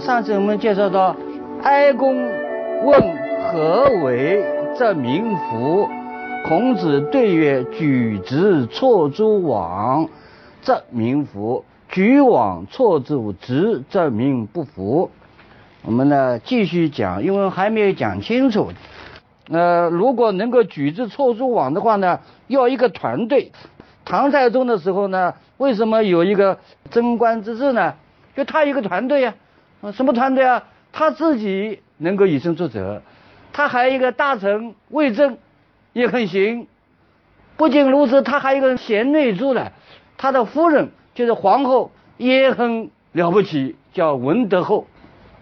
上次我们介绍到，哀公问何为则民服，孔子对曰：举直错诸枉，则民服；举枉错诸直，则民不服。我们呢继续讲，因为还没有讲清楚。呃，如果能够举直错诸枉的话呢，要一个团队。唐太宗的时候呢，为什么有一个贞观之治呢？就他一个团队呀，啊，啊什么团队啊？他自己能够以身作则，他还有一个大臣魏征，也很行。不仅如此，他还有一个贤内助呢，他的夫人就是皇后也很了不起，叫文德后。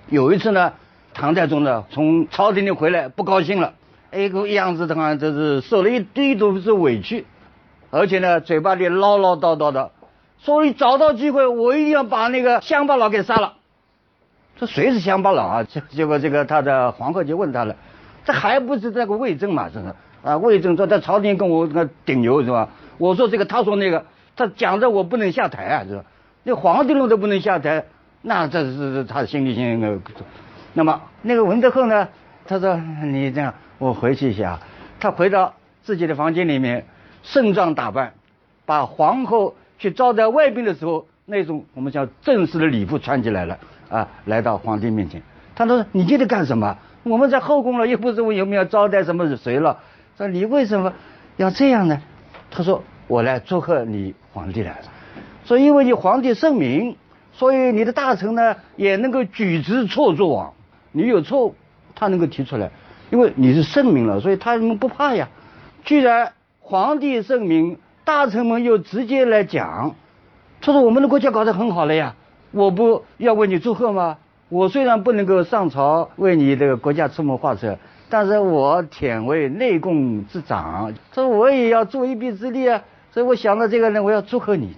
有一次呢，唐太宗呢从朝廷里回来，不高兴了，哎个样子，的话就是受了一堆都是委屈，而且呢，嘴巴里唠唠叨叨的。所以找到机会，我一定要把那个乡巴佬给杀了。说谁是乡巴佬啊？结结果这个他的皇后就问他了，这还不是那个魏征嘛？是不是？啊，魏征说在朝廷跟我个顶牛是吧？我说这个，他说那个，他讲着我不能下台啊，是吧？那皇帝弄都不能下台，那这是他心里心里那个。那么那个文德厚呢？他说你这样，我回去一下。他回到自己的房间里面，盛装打扮，把皇后。去招待外宾的时候，那种我们叫正式的礼服穿起来了啊，来到皇帝面前。他说：“你今天干什么？我们在后宫了，又不是我有没有招待什么谁了？说你为什么要这样呢？”他说：“我来祝贺你皇帝来了。说因为你皇帝圣明，所以你的大臣呢也能够举直错诸枉。你有错，他能够提出来，因为你是圣明了，所以他们不怕呀。既然皇帝圣明。”大臣们又直接来讲，他说：“我们的国家搞得很好了呀，我不要为你祝贺吗？我虽然不能够上朝为你这个国家出谋划策，但是我忝为内供之长，说我也要助一臂之力啊。所以我想到这个呢，我要祝贺你。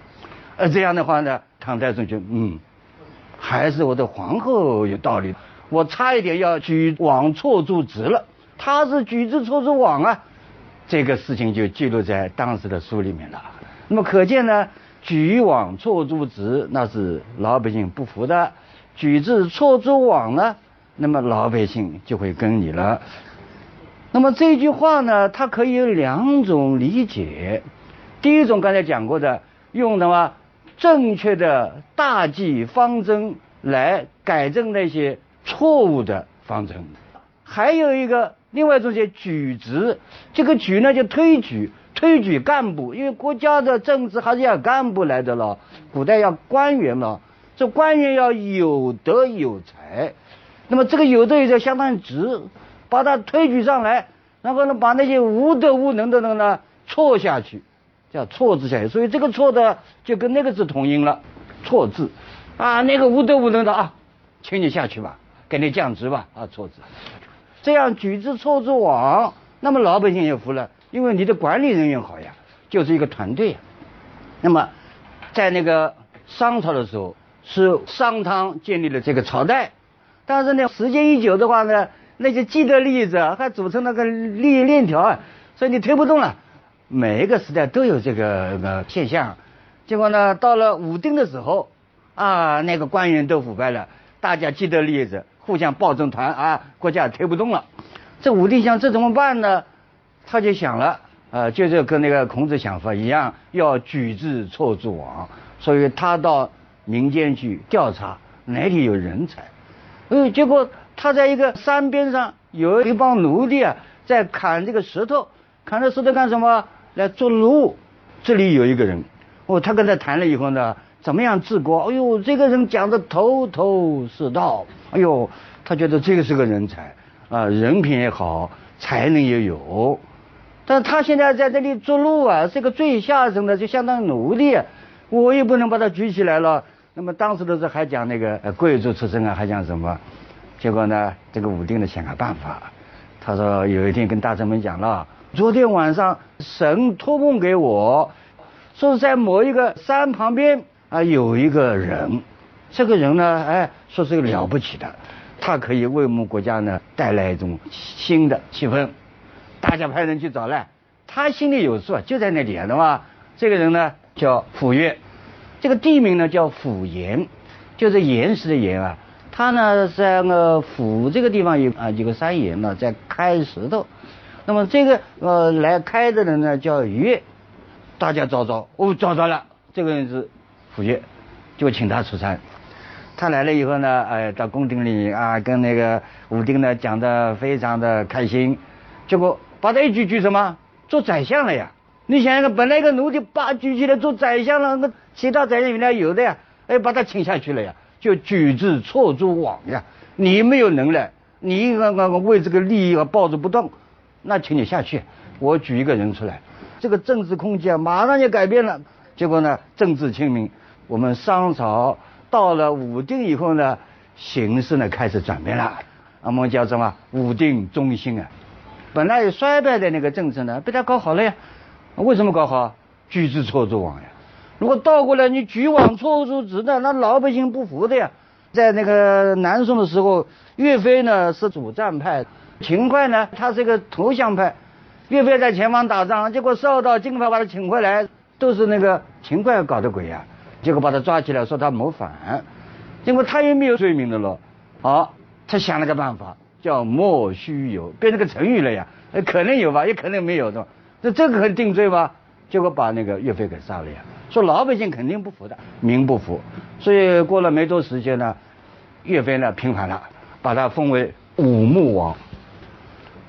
呃，这样的话呢，唐太宗就嗯，还是我的皇后有道理，我差一点要举枉错诸直了，他是举之错诸枉啊。”这个事情就记录在当时的书里面了。那么可见呢，举枉错诸直，那是老百姓不服的；举直错诸枉呢，那么老百姓就会跟你了。那么这句话呢，它可以有两种理解。第一种刚才讲过的，用什么正确的大计方针来改正那些错误的方针；还有一个。另外一种叫举直，这个举呢就推举，推举干部，因为国家的政治还是要干部来的了。古代要官员嘛，这官员要有德有才，那么这个有德有才相当于直，把他推举上来，然后呢把那些无德无能的人呢错下去，叫错字下去。所以这个错的就跟那个字同音了，错字，啊那个无德无能的啊，请你下去吧，给你降职吧，啊错字。这样举之错之往，那么老百姓也服了，因为你的管理人员好呀，就是一个团队呀。那么，在那个商朝的时候，是商汤建立了这个朝代，但是呢，时间一久的话呢，那些既得利益者还组成那个利益链条啊，所以你推不动了。每一个时代都有这个呃现象。结果呢，到了武丁的时候，啊，那个官员都腐败了，大家既得利益者。互相抱成团啊，国家推不动了。这武丁想这怎么办呢？他就想了，呃，就是跟那个孔子想法一样，要举直错诸王。所以他到民间去调查哪里有人才。呃，结果他在一个山边上有一帮奴隶啊，在砍这个石头，砍这石头干什么？来做奴。这里有一个人，哦，他跟他谈了以后呢。怎么样治国？哎呦，这个人讲的头头是道。哎呦，他觉得这个是个人才啊，人品也好，才能也有。但他现在在这里做路啊，是个最下层的，就相当奴隶。我也不能把他举起来了。那么当时的时候还讲那个贵族出身啊，还讲什么？结果呢，这个武丁呢想个办法，他说有一天跟大臣们讲了，昨天晚上神托梦给我，说是在某一个山旁边啊有一个人，这个人呢，哎，说是个了不起的，他可以为我们国家呢带来一种新的气氛，大家派人去找了，他心里有数，就在那里啊，对吧？这个人呢叫傅说，这个地名呢叫傅岩，就是岩石的岩啊。他呢在那个府这个地方有啊几个山岩呢在开石头，那么这个呃来开的人呢叫岳，大家找找哦找到了，这个人是傅岳，就请他出山。他来了以后呢，哎到宫廷里啊跟那个武丁呢讲的非常的开心，结果把他一举举什么做宰相了呀？你想想，本来一个奴隶把举起来做宰相了，那其他宰相原来有的呀，哎把他请下去了呀。就举之错诸枉呀！你没有能耐，你刚刚为这个利益而抱着不动，那请你下去。我举一个人出来，这个政治空间，马上就改变了。结果呢，政治清明。我们商朝到了武定以后呢，形势呢开始转变了。我们叫什么？武定中兴啊！本来有衰败的那个政策呢，被他搞好了呀。为什么搞好？举之错诸枉呀！如果倒过来，你举枉错诸子的，那老百姓不服的呀。在那个南宋的时候，岳飞呢是主战派，秦桧呢他是一个投降派。岳飞在前方打仗，结果受到金牌把他请回来，都是那个秦桧搞的鬼呀。结果把他抓起来，说他谋反，结果他也没有罪名的了。好，他想了个办法，叫莫须有，变成个成语了呀。可能有吧，也可能没有的。那这个可定罪吗？结果把那个岳飞给杀了呀。说老百姓肯定不服的，民不服，所以过了没多时间呢，岳飞呢平反了，把他封为武穆王。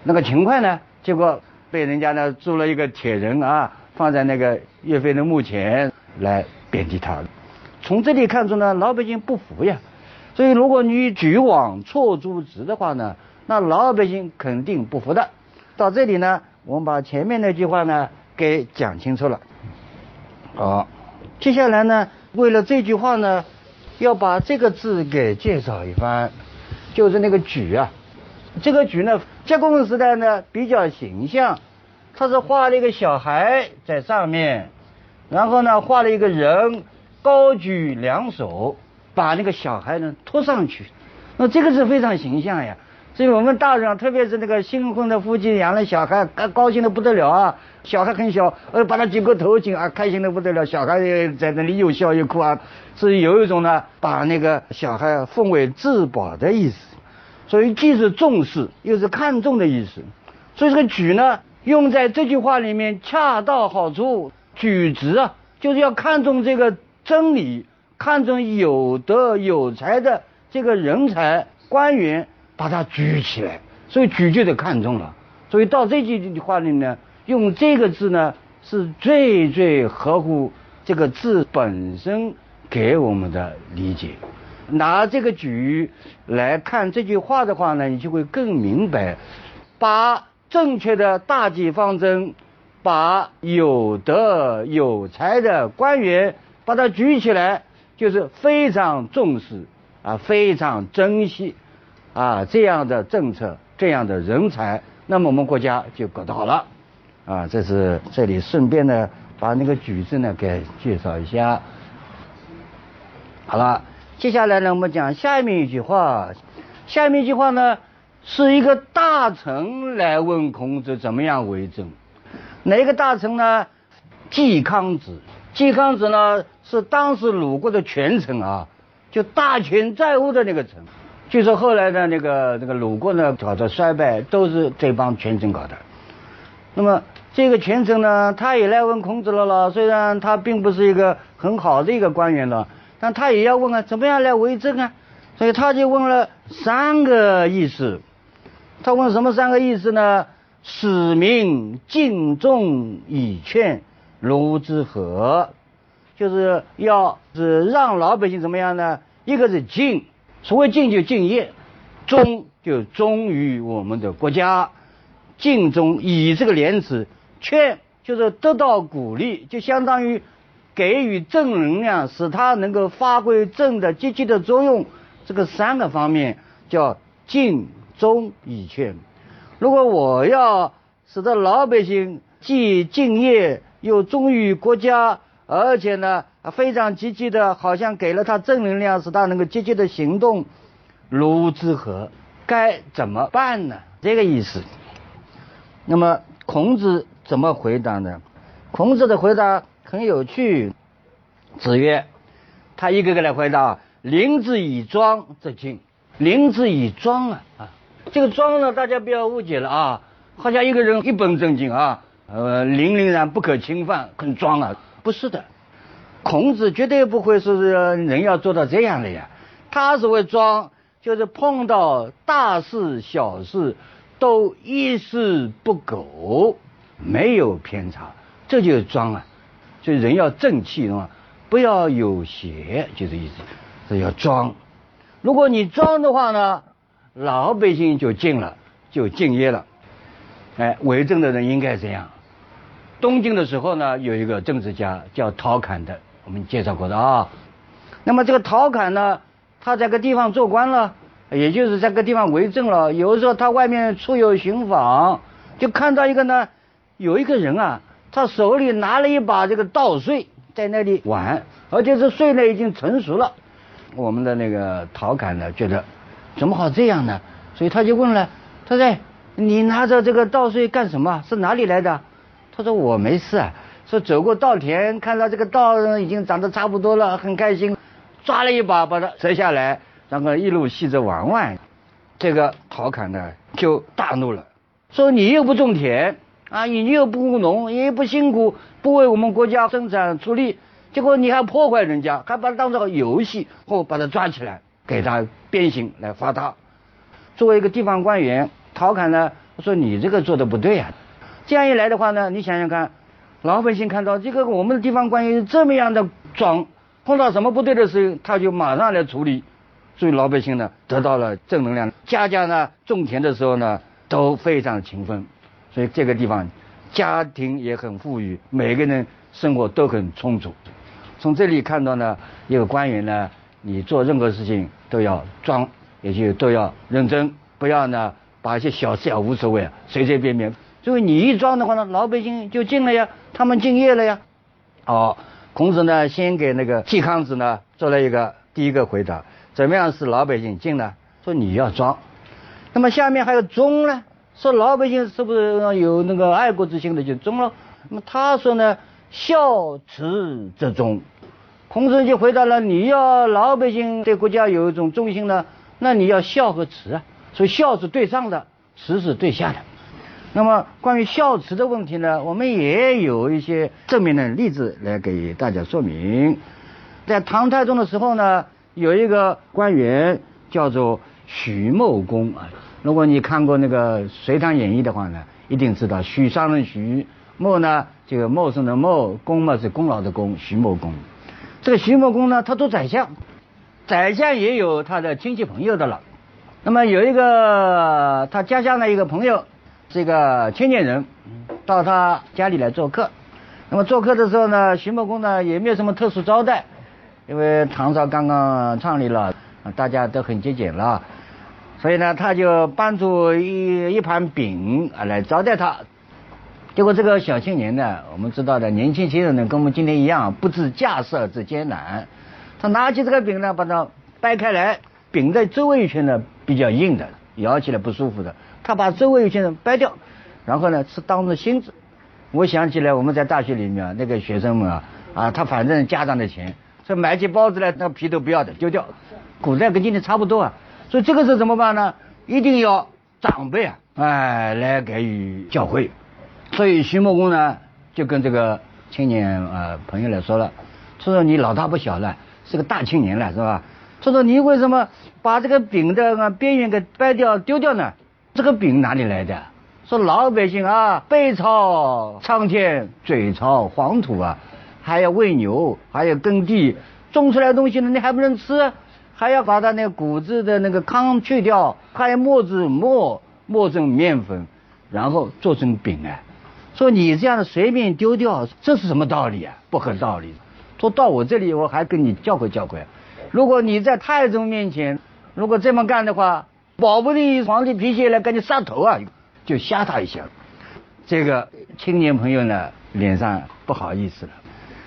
那个秦桧呢，结果被人家呢铸了一个铁人啊，放在那个岳飞的墓前来贬低他。从这里看出呢，老百姓不服呀。所以如果你举网错诸直的话呢，那老百姓肯定不服的。到这里呢，我们把前面那句话呢给讲清楚了。好，接下来呢，为了这句话呢，要把这个字给介绍一番，就是那个举啊，这个举呢，结构时代呢比较形象，他是画了一个小孩在上面，然后呢画了一个人高举两手，把那个小孩呢拖上去，那这个是非常形象呀。所以我们大人，特别是那个新婚的夫妻养了小孩，高高兴的不得了啊！小孩很小，呃，把他举过头颈啊，开心的不得了。小孩在那里又笑又哭啊，是有一种呢，把那个小孩奉为至宝的意思。所以既是重视，又是看重的意思。所以这个举呢，用在这句话里面恰到好处。举直啊，就是要看重这个真理，看重有德有才的这个人才官员。把他举起来，所以举就得看重了。所以到这句话里呢，用这个字呢，是最最合乎这个字本身给我们的理解。拿这个举来看这句话的话呢，你就会更明白，把正确的大计方针，把有德有才的官员把它举起来，就是非常重视啊，非常珍惜。啊，这样的政策，这样的人才，那么我们国家就搞得好了。啊，这是这里顺便呢，把那个举证呢给介绍一下。好了，接下来呢，我们讲下面一句话。下面一句话呢，是一个大臣来问孔子怎么样为政。哪个大臣呢？季康子。季康子呢，是当时鲁国的权臣啊，就大权在握的那个臣。据说后来的那个那个鲁国呢，搞的衰败都是这帮权臣搞的。那么这个权臣呢，他也来问孔子了了。虽然他并不是一个很好的一个官员了，但他也要问啊，怎么样来为政啊？所以他就问了三个意思。他问什么三个意思呢？使民敬重以劝，如之何？就是要是让老百姓怎么样呢？一个是敬。所谓敬就敬业，忠就忠于我们的国家，敬忠以这个廉耻，劝就是得到鼓励，就相当于给予正能量，使他能够发挥正的积极的作用。这个三个方面叫敬忠以劝。如果我要使得老百姓既敬业又忠于国家，而且呢非常积极的，好像给了他正能量，使他能够积极的行动，如之何？该怎么办呢？这个意思。那么孔子怎么回答呢？孔子的回答很有趣。子曰：“他一个个来回答。临之以庄则敬。临之以庄啊啊，这个庄呢，大家不要误解了啊，好像一个人一本正经啊，呃，凛凛然不可侵犯，很庄啊。不是的，孔子绝对不会说是人要做到这样的呀。他所谓装，就是碰到大事小事都一丝不苟，没有偏差，这就是装啊。所以人要正气啊。”不要有邪，就这意思，这要装。如果你装的话呢，老百姓就敬了，就敬业了。哎，为政的人应该这样。东晋的时候呢，有一个政治家叫陶侃的，我们介绍过的啊。那么这个陶侃呢，他在个地方做官了，也就是在个地方为政了。有时候他外面出游寻访，就看到一个呢，有一个人啊，他手里拿了一把这个稻穗。在那里玩，而且这穗呢已经成熟了。我们的那个陶侃呢，觉得怎么好这样呢？所以他就问了，他说：“你拿着这个稻穗干什么？是哪里来的？”他说：“我没事啊，说走过稻田，看到这个稻已经长得差不多了，很开心，抓了一把把它折下来，然后一路系着玩玩。”这个陶侃呢就大怒了，说：“你又不种田。”啊，你又不务农，也不辛苦，不为我们国家生产出力，结果你还破坏人家，还把它当做游戏，或把他抓起来，给他鞭刑来罚他。作为一个地方官员，陶侃呢说你这个做的不对啊。这样一来的话呢，你想想看，老百姓看到这个我们的地方官员这么样的装，碰到什么不对的事情，他就马上来处理，所以老百姓呢得到了正能量，家家呢种田的时候呢都非常勤奋。所以这个地方家庭也很富裕，每个人生活都很充足。从这里看到呢，一个官员呢，你做任何事情都要装，也就都要认真，不要呢把一些小事啊无所谓，随随便便。所以你一装的话呢，老百姓就敬了呀，他们敬业了呀。哦，孔子呢先给那个季康子呢做了一个第一个回答，怎么样使老百姓敬呢？说你要装。那么下面还有忠呢？说老百姓是不是有那个爱国之心的就忠了？那么他说呢，孝慈则忠。孔子就回答了：你要老百姓对国家有一种忠心呢，那你要孝和慈啊。所以孝是对上的，慈是对下的。那么关于孝慈的问题呢，我们也有一些正面的例子来给大家说明。在唐太宗的时候呢，有一个官员叫做徐茂公啊。如果你看过那个《隋唐演义》的话呢，一定知道许商人许茂呢，这个茂盛的茂，公嘛是功劳的功，徐茂公。这个徐茂公呢，他做宰相，宰相也有他的亲戚朋友的了。那么有一个他家乡的一个朋友，这个青年人，到他家里来做客。那么做客的时候呢，徐茂公呢也没有什么特殊招待，因为唐朝刚刚创立了，大家都很节俭了。所以呢，他就搬出一一盘饼啊来招待他。结果这个小青年呢，我们知道的年轻些人呢，跟我们今天一样，不知架设之艰难。他拿起这个饼呢，把它掰开来，饼在周围一圈呢比较硬的，咬起来不舒服的。他把周围有些人掰掉，然后呢是当做芯子。我想起来我们在大学里面那个学生们啊，啊他反正家长的钱，这买起包子来，那皮都不要的丢掉。古代跟今天差不多啊。所以这个时候怎么办呢？一定要长辈啊，哎，来给予教诲。所以徐茂公呢，就跟这个青年呃朋友来说了，他说你老大不小了，是个大青年了，是吧？他说你为什么把这个饼的边缘给掰掉丢掉呢？这个饼哪里来的？说老百姓啊，背朝苍天，嘴朝黄土啊，还要喂牛，还要耕地，种出来的东西呢，你还不能吃？还要把它那谷子的那个糠去掉，还要磨子磨磨成面粉，然后做成饼啊。说你这样的随便丢掉，这是什么道理啊？不合道理。说到我这里，我还跟你教诲教诲。如果你在太宗面前，如果这么干的话，保不定皇帝脾气来赶紧杀头啊，就吓他一下。这个青年朋友呢，脸上不好意思了。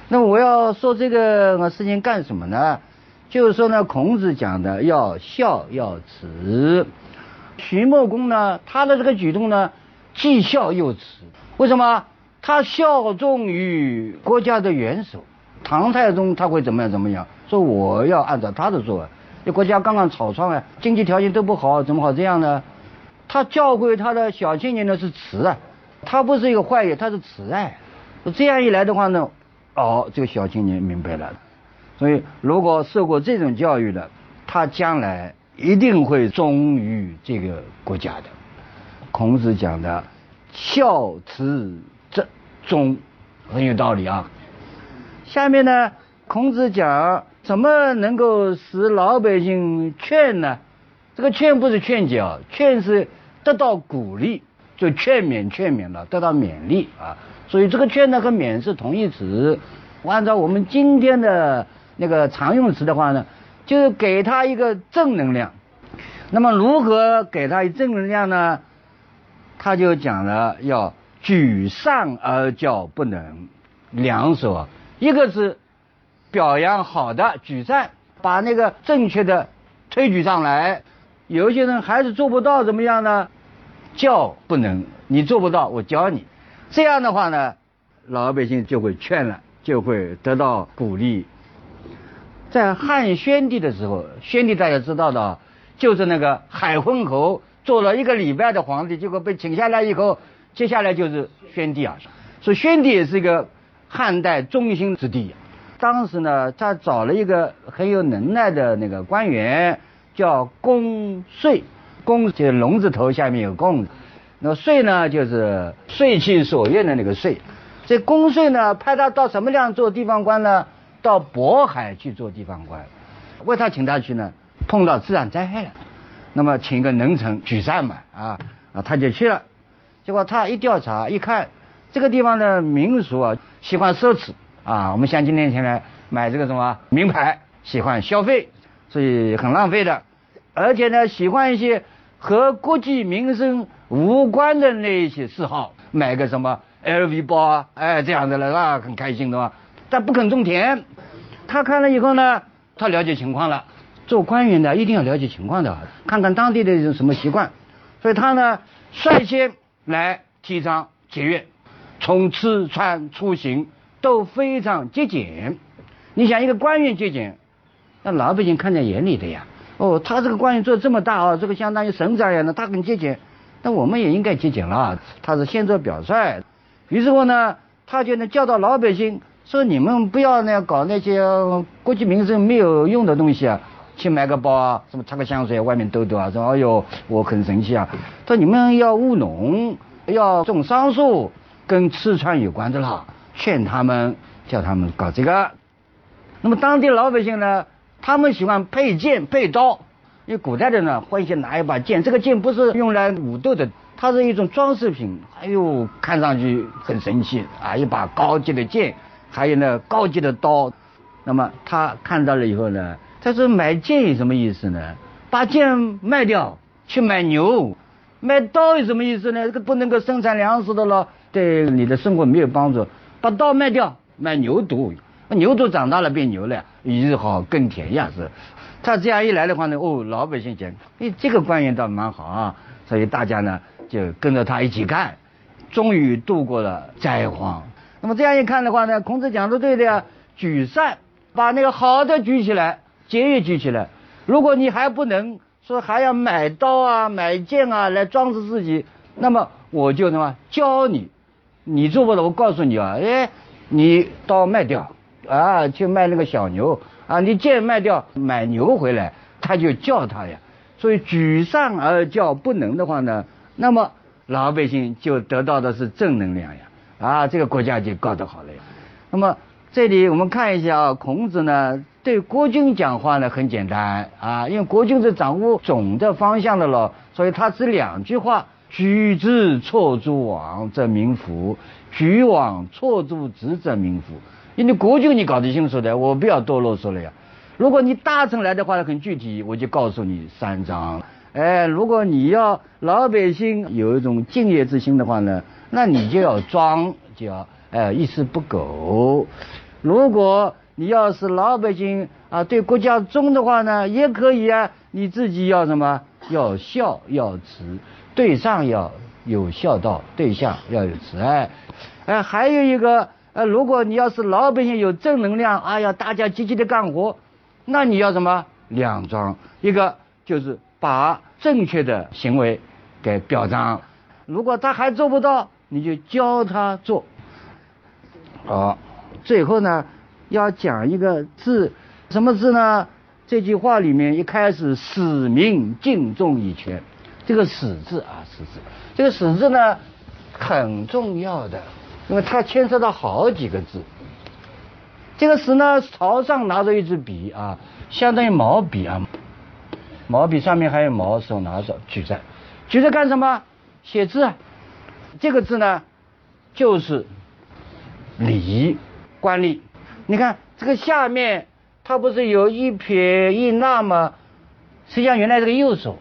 那我要说这个事情干什么呢？就是说呢，孔子讲的要孝要慈。徐茂公呢，他的这个举动呢，既孝又慈。为什么？他效忠于国家的元首唐太宗，他会怎么样怎么样？说我要按照他的做。这国家刚刚草创啊，经济条件都不好，怎么好这样呢？他教会他的小青年呢是慈啊，他不是一个坏人，他是慈爱。这样一来的话呢，哦，这个小青年明白了。所以，如果受过这种教育的，他将来一定会忠于这个国家的。孔子讲的“孝慈这忠”很有道理啊。下面呢，孔子讲怎么能够使老百姓劝呢？这个劝不是劝解啊，劝是得到鼓励，就劝勉劝勉了，得到勉励啊。所以这个劝呢和勉是同义词。按照我们今天的。那个常用词的话呢，就是给他一个正能量。那么如何给他正能量呢？他就讲了，要举善而教不能，两手，一个是表扬好的举赞，把那个正确的推举上来。有一些人还是做不到，怎么样呢？教不能，你做不到，我教你。这样的话呢，老百姓就会劝了，就会得到鼓励。在汉宣帝的时候，宣帝大家知道的，就是那个海昏侯做了一个礼拜的皇帝，结果被请下来以后，接下来就是宣帝啊。所以宣帝也是一个汉代中兴之地。当时呢，他找了一个很有能耐的那个官员，叫公遂。公就是龙字头下面有公，那遂呢就是遂其所愿的那个遂。这公遂呢，派他到什么地方做地方官呢？到渤海去做地方官，为他请他去呢，碰到自然灾害了，那么请一个能臣举善嘛，啊啊他就去了，结果他一调查一看，这个地方的民俗啊喜欢奢侈啊，我们像今天前来买这个什么名牌，喜欢消费，所以很浪费的，而且呢喜欢一些和国计民生无关的那一些嗜好，买个什么 LV 包啊，哎这样的了那，很开心的嘛。但不肯种田，他看了以后呢，他了解情况了。做官员的一定要了解情况的，看看当地的一种什么习惯。所以他呢，率先来提倡节约，从吃穿出行都非常节俭。你想一个官员节俭，那老百姓看在眼里的呀。哦，他这个官员做这么大啊，这个相当于省长一样的，他很节俭，那我们也应该节俭了。他是先做表率，于是乎呢，他就能教导老百姓。说你们不要那搞那些国计民生没有用的东西啊，去买个包啊，什么擦个香水外面兜兜啊，说哎呦我很生气啊。说你们要务农，要种桑树，跟吃穿有关的啦，劝他们叫他们搞这个。那么当地老百姓呢，他们喜欢佩剑佩刀，因为古代的呢欢喜拿一把剑，这个剑不是用来武斗的，它是一种装饰品。哎呦，看上去很神气啊，一把高级的剑。还有呢，高级的刀，那么他看到了以后呢，他说买剑有什么意思呢？把剑卖掉去买牛，买刀有什么意思呢？这个不能够生产粮食的了，对你的生活没有帮助。把刀卖掉买牛犊，牛犊长大了变牛了，日好耕田呀是。他这样一来的话呢，哦，老百姓讲，哎，这个官员倒蛮好啊，所以大家呢就跟着他一起干，终于度过了灾荒。那么这样一看的话呢，孔子讲的对的呀，举善，把那个好的举起来，节约举起来。如果你还不能说还要买刀啊、买剑啊来装饰自己，那么我就什么教你，你做不到，我告诉你啊，哎，你刀卖掉啊，去卖那个小牛啊，你剑卖掉买牛回来，他就教他呀。所以举善而教不能的话呢，那么老百姓就得到的是正能量呀。啊，这个国家就搞得好了。那么这里我们看一下啊，孔子呢对国君讲话呢很简单啊，因为国君是掌握总的方向的了，所以他只两句话：举之错诸枉，则民服；举枉错诸直，则民服。因为国君你搞得清楚的，我不要多啰嗦了呀。如果你大臣来的话呢很具体，我就告诉你三章。哎，如果你要老百姓有一种敬业之心的话呢，那你就要装，就要哎一丝不苟。如果你要是老百姓啊对国家忠的话呢，也可以啊，你自己要什么？要孝要慈，对上要有孝道，对下要有慈爱。哎，还有一个，呃，如果你要是老百姓有正能量，哎呀，大家积极的干活，那你要什么？两桩，一个就是把正确的行为给表彰，如果他还做不到，你就教他做。好，最后呢，要讲一个字，什么字呢？这句话里面一开始“使民敬重以全”，这个“史”字啊，“史”字，这个“史”字呢很重要的，因为它牵涉到好几个字。这个“史”呢，朝上拿着一支笔啊，相当于毛笔啊，毛笔上面还有毛，手拿着举着，举着干什么？写字。这个字呢，就是礼，官吏。你看这个下面。它不是有一撇一捺吗？实际上原来这个右手，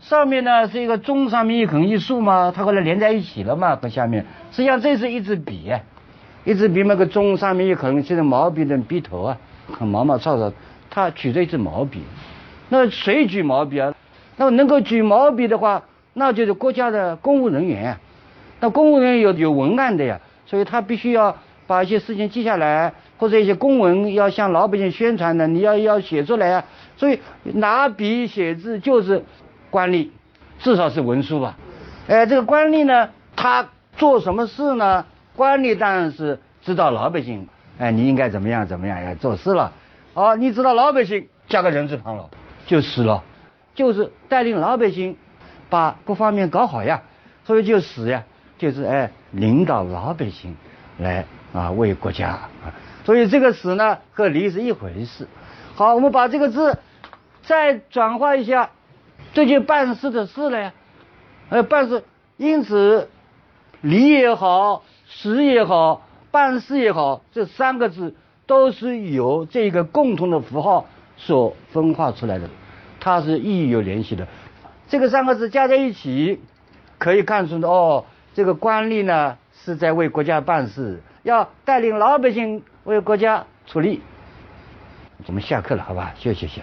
上面呢是一个中上面一横一竖嘛，它后来连在一起了嘛，和下面实际上这是一支笔，一支笔那个中上面一横，就是毛笔的笔头啊，很毛毛糙糙，他举着一支毛笔，那谁举毛笔啊？那能够举毛笔的话，那就是国家的公务人员，那公务人员有有文案的呀，所以他必须要把一些事情记下来。或者一些公文要向老百姓宣传的，你要要写出来啊。所以拿笔写字就是官吏，至少是文书吧。哎，这个官吏呢，他做什么事呢？官吏当然是知道老百姓，哎，你应该怎么样怎么样要做事了。哦，你知道老百姓加个人字旁了，就死了，就是带领老百姓把各方面搞好呀。所以就死呀，就是哎领导老百姓来啊为国家啊。所以这个“死”呢和“离”是一回事。好，我们把这个字再转化一下，这就办事的事了呀。呃，办事，因此“礼”也好，“实”也好，办事也好，这三个字都是由这个共同的符号所分化出来的，它是意义有联系的。这个三个字加在一起，可以看出的哦，这个官吏呢是在为国家办事，要带领老百姓。为国家出力，我们下课了，好吧？休息一下。